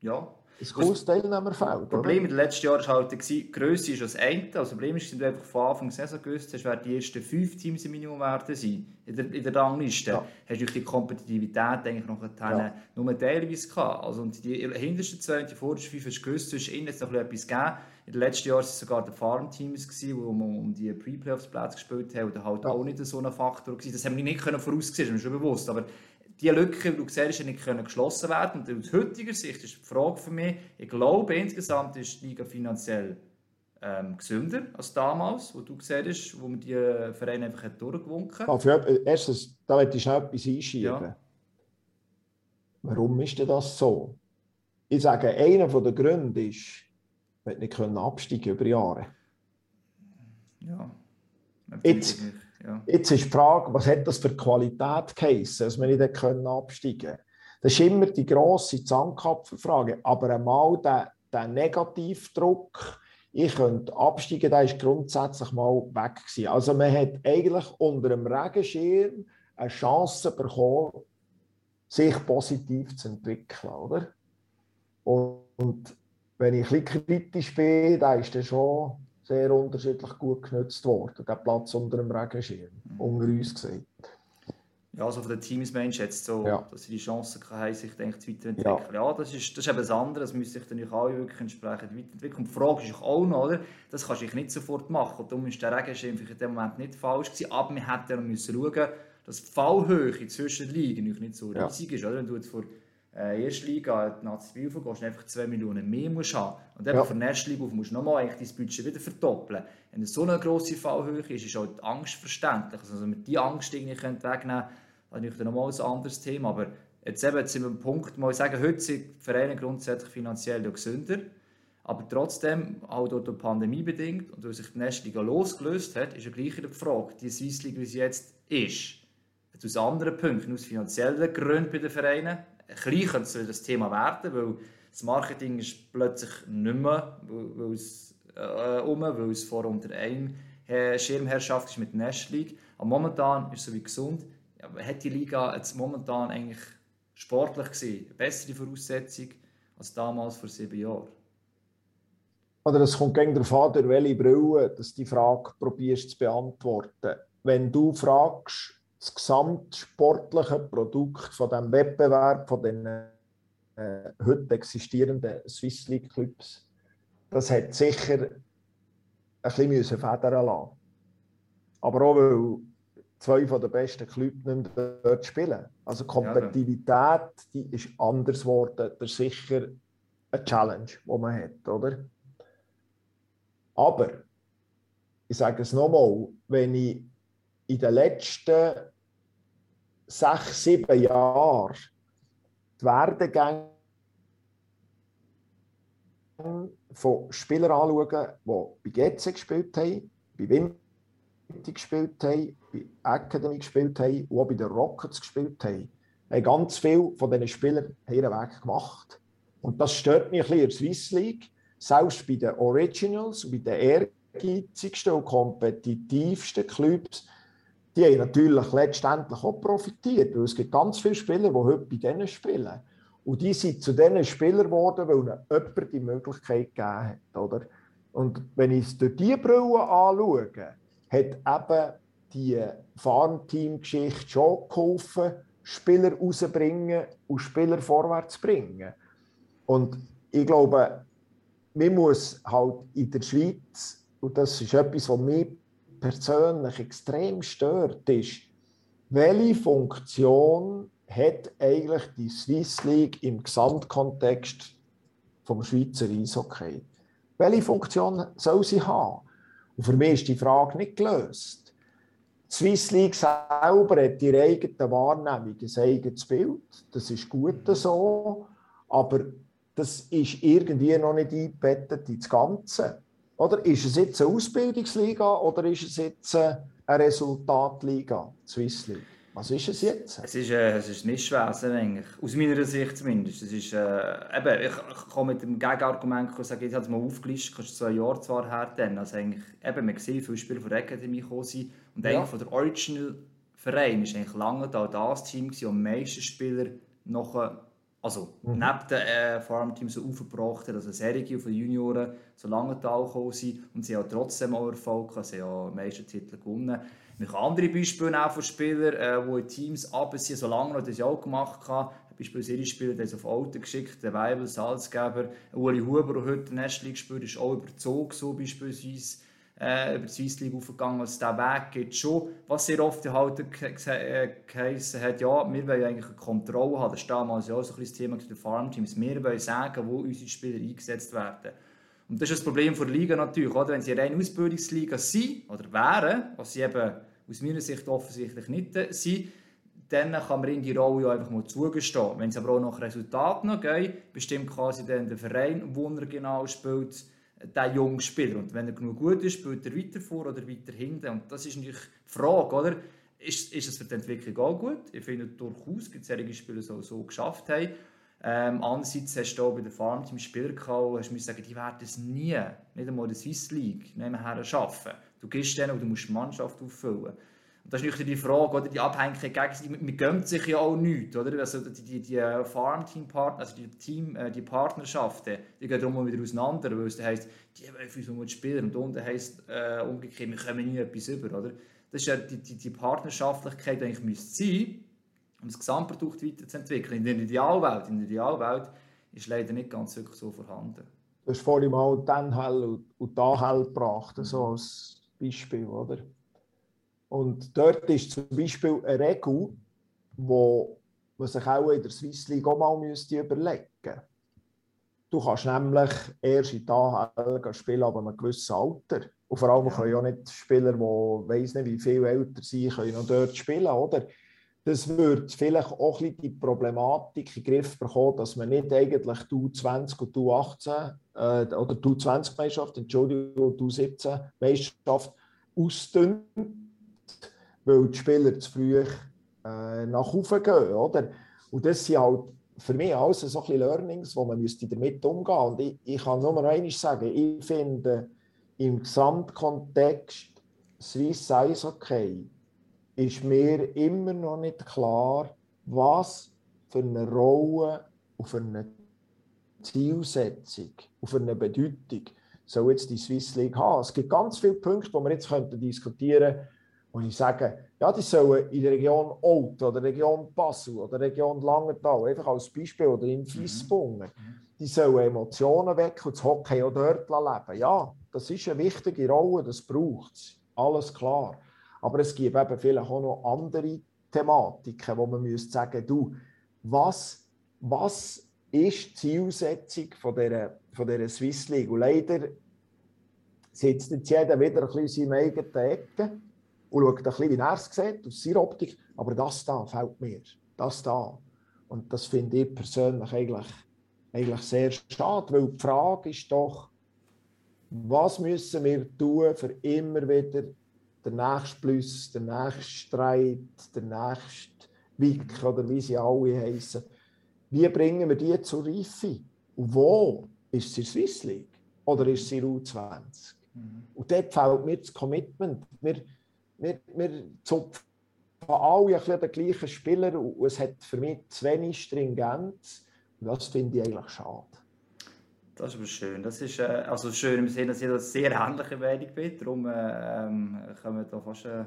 ja. Ein cooles Teilnehmerfeld. Das Problem in den letzten Jahren war halt, die Größe ist das eine. Also das Problem ist, dass du einfach von Anfang der Saison gewusst hast, wer die ersten fünf Teams im Minimum werden sein. In der, in der Rangliste ja. hast du die Kompetitivität eigentlich noch ja. nur teilweise gehabt. Also und die hintersten zwei und die vordersten fünf hast du gewusst, es ihnen noch etwas gegeben. In den letzten Jahren waren es sogar die Farmteams, die um, um die Pre-Playoffs-Plätze gespielt haben. Und halt ja. auch nicht so ein Faktor. Gewesen. Das haben wir nicht voraussehen, das ist mir schon bewusst. Aber die Lücke, die du siehst, nicht können geschlossen werden. Und aus heutiger Sicht ist die Frage für mich, ich glaube, insgesamt ist die Liga finanziell ähm, gesünder als damals, wo du gesehen hast, wo man die Vereine einfach durchgewunken hat. Äh, erstens, da möchte ich schnell etwas einschieben. Ja. Warum ist denn das so? Ich sage, einer der Gründe ist, wir nicht absteigen über Jahre. Ja. Jetzt, ja. Jetzt ist die Frage, was hat das für Qualität geheissen, dass wir nicht absteigen können. Das ist immer die grosse Zankapferfrage. Aber einmal der, der Negativdruck, ich könnte absteigen, der ist grundsätzlich mal weg gewesen. Also man hat eigentlich unter dem Regenschirm eine Chance bekommen, sich positiv zu entwickeln, oder? Und wenn ich ein bisschen kritisch bin, dann ist das schon sehr unterschiedlich gut genutzt worden, der Platz unter dem Regenschirm, mhm. unter uns gesagt. Ja, also von den Teams Mensch jetzt so, ja. dass sie die Chance haben, sich denke, zu weiterentwickeln. Ja, ja das, ist, das ist eben das andere, das müsste sich dann auch wirklich entsprechend weiterentwickeln. Und die Frage ist auch noch, oder? das kannst du nicht sofort machen. Und darum ist der Regenschirm in dem Moment nicht falsch gewesen, aber wir hätten ja müssen schauen dass die Fallhöhe zwischen Ligen nicht so riesig ja. ist. Oder? Wenn du jetzt vor äh, erste Liga, die Nazi Bielefeld, gehst du einfach 2 Millionen mehr musst haben. Und eben ja. von der ersten Liga auf musst du nochmal eigentlich dein Budget wieder verdoppeln. Wenn es so eine grosse Fallhöhe ist, ist auch die Angst verständlich. Also wenn wir diese Angst irgendwie wegnehmen können, dann ist nochmal ein anderes Thema. Aber jetzt, eben, jetzt sind wir am Punkt, mal sagen, heute sind die Vereine grundsätzlich finanziell gesünder. Aber trotzdem, auch durch die Pandemie bedingt und weil sich die Nestliga losgelöst hat, ist ja gleich die Frage, die Swiss League, wie sie jetzt ist, aus anderen Punkten, aus finanziellen Gründen bei den Vereinen, klein könnte das Thema werden, weil das Marketing ist plötzlich nicht mehr, weil es, äh, um, weil es vor unter einer Schirmherrschaft ist mit der Nest League. Aber momentan ist es so wie gesund. Ja, hat die Liga jetzt momentan eigentlich sportlich gesehen eine bessere Voraussetzung als damals vor sieben Jahren? Oder es kommt gegen an, durch welche Brille dass die Frage probierst zu beantworten. Wenn du fragst, das gesamtsportliche Produkt von dem Wettbewerb, von den äh, heute existierenden Swiss League Clubs, das hat sicher ein bisschen federn lassen. Aber auch, weil zwei von den besten Clubs nicht dort spielen. Also die Kompetitivität, die ist anders geworden. Das ist sicher eine Challenge, die man hat, oder? Aber, ich sage es nochmal, wenn ich in den letzten sechs, sieben Jahren die Werdegänge von Spielern anschauen, die bei GC gespielt haben, bei Winti gespielt haben, bei Academy gespielt haben und auch bei den Rockets gespielt haben, haben ganz viele von diesen Spielern ihren Weg gemacht. Und das stört mich ein bisschen in der Swiss League. Selbst bei den Originals und bei den ehrgeizigsten und kompetitivsten Clubs die haben natürlich letztendlich auch profitiert, weil es gibt ganz viele Spieler, die heute bei denen spielen. Und die sind zu diesen Spielern geworden, weil ihnen jemand die Möglichkeit gegeben hat. Oder? Und wenn ich es durch diese Brille anschaue, hat eben die Farmteam-Geschichte schon geholfen, Spieler rauszubringen und Spieler vorwärts zu bringen. Und ich glaube, man muss halt in der Schweiz, und das ist etwas, was mich persönlich extrem stört, ist, welche Funktion hat eigentlich die Swiss League im Gesamtkontext vom Schweizer Eishockey? Welche Funktion soll sie haben? Und für mich ist die Frage nicht gelöst. Die Swiss League selber hat ihre eigene Wahrnehmung, ein eigenes Bild. Das ist gut so, aber das ist irgendwie noch nicht eingebettet ins Ganze. Oder ist es jetzt eine Ausbildungsliga oder ist es jetzt eine Resultatliga, Swiss League? Was ist es jetzt? Es ist, äh, es ist nicht schwer, eigentlich. Aus meiner Sicht zumindest. Es ist, äh, eben, ich, ich komme mit dem Gegenargument und sage, ich habe es mal aufgelistet, kannst zwei Jahre zwar her, dann. Also eigentlich, eben, man sieht, viele Spieler von der Akademie gekommen sind. Und ja. eigentlich von der Original Verein war eigentlich lange da das Team, das am meisten Spieler noch also mhm. neben den äh, Farmteams so aufgebracht hat, also Serie von den Junioren so lange gekommen sind und sie haben trotzdem auch Erfolg gehabt, sie haben meisten Titel gewonnen. Ich habe andere Beispiele auch von Spielern, äh, die in Teams aber sie so lange noch das Jahr gemacht haben. Beispielsweise ihre Spieler, die auf Alten geschickt, der Weibel, Salzgeber, Uli Huber, der heute in der Nestling gespielt ist, auch überzogen, so beispielsweise äh, über die Swiss League aufgegangen, also der Weg geht schon. Was sehr oft halt äh, geheißen hat, ja, wir wollen eigentlich eine Kontrolle haben, das war damals ja auch so ein Thema der Farmteams, wir wollen sagen, wo unsere Spieler eingesetzt werden. Und das ist das Problem der Liga natürlich, oder? wenn sie eine Ausbildungsliga sind, oder wären, was sie eben aus meiner Sicht offensichtlich nicht sind, dann kann man in die Rolle einfach mal zugestehen. Wenn es aber auch nach Resultaten noch geht, bestimmt quasi dann der Verein, wo er genau spielt, der junge Spieler. Und wenn er genug gut ist, spielt er weiter vor oder weiter hinten. Und das ist natürlich die Frage, oder? Ist, ist es für die Entwicklung auch gut? Ich finde durchaus, gibt es einige Spieler, die so geschafft haben. Ähm, andererseits hast du auch bei der Farmteam Spieler gehabt, hast du sagen, die werden es nie, nicht einmal in der Swiss League, nebenher schaffen. Du gehst dann und du musst die Mannschaft auffüllen. Und das ist die Frage, oder die Abhängigkeit gegenseitig, man gönnt sich ja auch nichts, oder? Also die, die, die Farmteam-Partner, also die, Team, äh, die Partnerschaften, die gehen darum wieder auseinander, weil es heisst, die wollen für uns spielen und unten heisst äh, umgekehrt, wir kommen nie etwas über, oder? Das ist ja die, die, die Partnerschaftlichkeit, die eigentlich müsste sein, um das Gesamtprodukt weiterzuentwickeln. In der Idealwelt, in der Idealwelt ist leider nicht ganz wirklich so vorhanden. Du hast vorhin mal den Hell und, da Hell gebracht, so als Beispiel, oder? Und dort ist zum Beispiel eine Regel, wo man sich auch in der Swiss League auch mal müsste überlegen müsste. Du kannst nämlich erst in die AHL spielen, aber einem gewissen Alter. Und vor allem können ja nicht Spieler, die weiß nicht wie viel älter sind, können noch dort spielen, oder? Das würde vielleicht auch ein bisschen die Problematik in den Griff bekommen, dass man nicht eigentlich die U20 und die U18 äh, oder die U20-Meisterschaft, Entschuldigung, die U17-Meisterschaft ausdünnt, weil die Spieler zu früh äh, nach oben gehen, oder? Und das sind halt für mich alles so ein bisschen Learnings, wo man müsste damit umgehen müsste. Und ich, ich kann nur noch eines sagen, ich finde, im Gesamtkontext Swiss Eishockey ist mir immer noch nicht klar, was für eine Rolle für eine Zielsetzung für eine Bedeutung soll jetzt die Swiss League haben. Es gibt ganz viele Punkte, die wir jetzt diskutieren könnten, wo ich sage, ja, die sollen in der Region Old oder der Region Basel oder der Region Langenthal, einfach als Beispiel, oder in Fiesbungen, mhm. die sollen Emotionen wecken und das Hockey auch dort leben. Ja, das ist eine wichtige Rolle, das braucht es. Alles klar. Aber es gibt eben vielleicht auch noch andere Thematiken, wo man müsste sagen, du, was, was ist die Zielsetzung von dieser, von dieser Swiss League? Und leider sitzt jetzt jeder wieder ein bisschen in seiner eigenen Ecke und schaut ein bisschen, wie er es sieht, aus seiner Optik. Aber das da fällt mir. Das da. Und das finde ich persönlich eigentlich, eigentlich sehr schade, weil die Frage ist doch, was müssen wir tun, für immer wieder den nächsten Plus, den nächsten Streit, den nächsten Wick oder wie sie alle heißen. Wie bringen wir die zur Reife? Und wo? Ist sie Swiss League oder ist sie U20? Mhm. Und dort fehlt mir das Commitment. Wir, wir, wir zupfen alle den gleichen Spieler und es hat für mich zu wenig Stringenz. Und das finde ich eigentlich schade. Das ist aber schön. Das ist äh, also schön im Sinne, dass ich das sehr ähnliche Meinung bin. Darum äh, ähm, können wir da fast äh,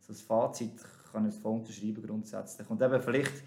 so ein Fazit kann ich unterschreiben grundsätzlich. Und eben vielleicht,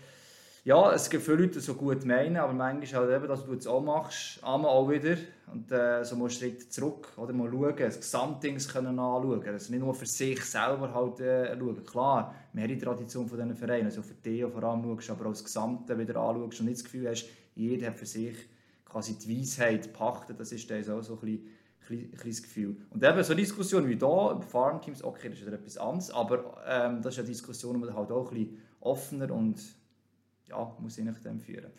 ja, es gibt viele Leute, die so gut meinen, aber manchmal halt eben, dass du es auch machst, einmal auch wieder. Und äh, so mal Schritt zurück oder mal schauen, das Gesamtdings können anschauen. Also nicht nur für sich selber halt äh, schauen. Klar, wir haben die Tradition von diesen Vereinen, also für dich vor allem schaust, aber auch das Gesamte wieder anschaust und nicht das Gefühl hast, jeder hat für sich quasi die Weisheit pachten, das ist dann auch so ein bisschen, ein bisschen Gefühl. Und eben so eine Diskussion wie hier über Farmteams, okay, das ist etwas anderes, aber ähm, das ist eine Diskussion, die man halt auch ein bisschen offener und ja, muss ich nach dem führen.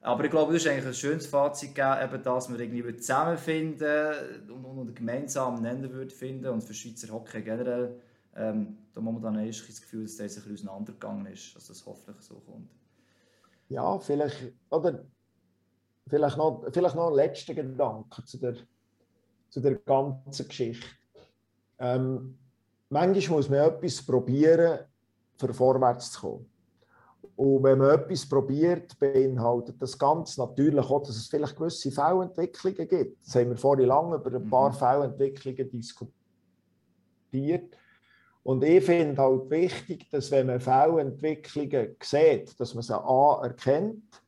Aber ich glaube, das ist eigentlich ein schönes Fazit gegeben, eben, dass wir irgendwie zusammenfinden und, und einen gemeinsamen Nenner würde finden und für Schweizer Hockey generell ähm, da momentan ist das Gefühl, dass das ein bisschen auseinandergegangen ist, dass das hoffentlich so kommt. Ja, vielleicht, oder vielleicht noch, vielleicht noch ein letzter Gedanke zu der, zu der ganzen Geschichte. Ähm, manchmal muss man etwas probieren, für vorwärts zu kommen. Und wenn man etwas probiert, beinhaltet das ganz natürlich auch, dass es vielleicht gewisse Fehlentwicklungen gibt. Das haben wir vorhin lange über ein paar mhm. Fehlentwicklungen diskutiert. Und ich finde halt wichtig, dass wenn man Fehlentwicklungen sieht, dass man sie A erkennt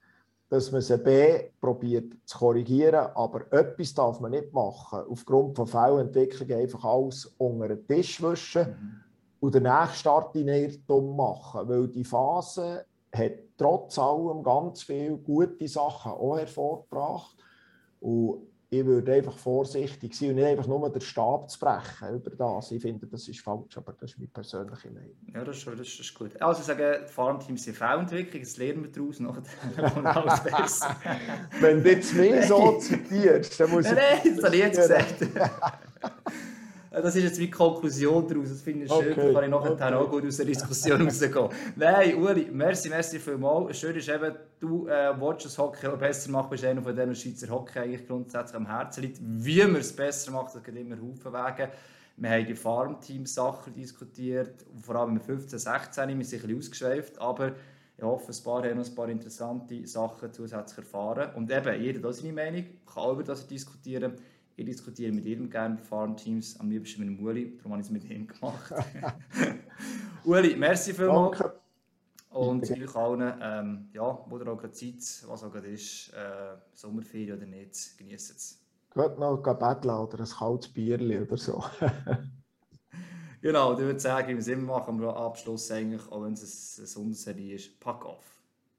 dass man sie B probiert zu korrigieren, aber etwas darf man nicht machen. Aufgrund von Fehlentwicklungen einfach alles unter den Tisch wischen mhm. Und den Nächstart in dumm machen. Weil die Phase hat trotz allem ganz viele gute Sachen auch hervorgebracht. Und ich würde einfach vorsichtig sein und nicht einfach nur den Stab zu brechen über das. Ich finde, das ist falsch, aber das ist meine persönliche Meinung. Ja, das ist, das ist gut. Also sagen, Farmteams sind Fehlentwicklung, das lernen wir daraus, besser. Wenn du jetzt mich so zitierst, dann muss ich... Nein, nein, das habe ich jetzt gesagt. Das ist jetzt wie die Konklusion daraus. Das finde ich schön. Okay. Da kann ich nachher okay. auch gut aus der Diskussion rausgehen. Nein, Uli, merci, merci vielmals. Schön ist eben, du äh, willst das Hockey besser machen, bist einer von denen Schweizer Hockey eigentlich grundsätzlich am Herzen liegt. Wie man es besser macht, das gibt immer Haufen Wege. Wir haben die Farmteam-Sachen diskutiert, vor allem mit 15, 16, wir sind ein bisschen ausgeschweift, aber ich hoffe, ein paar haben noch ein paar interessante Sachen zusätzlich erfahren. Und eben, jeder hat seine Meinung, kann über das diskutieren. Ich diskutiere mit jedem gerne Farmteams, am liebsten mit dem Uli, darum habe ich es mit ihm gemacht. Uli, merci vielmals. Danke. Und euch allen, ähm, ja, wo ihr auch gerade Zeit, was auch gerade ist, äh, Sommerferien oder nicht, genießt es. Geht noch betteln oder ein kaltes Bierli oder so. genau, ich würde sagen, im Sinn machen wir am Abschluss eigentlich, auch wenn es eine Sonderserie ist, pack off.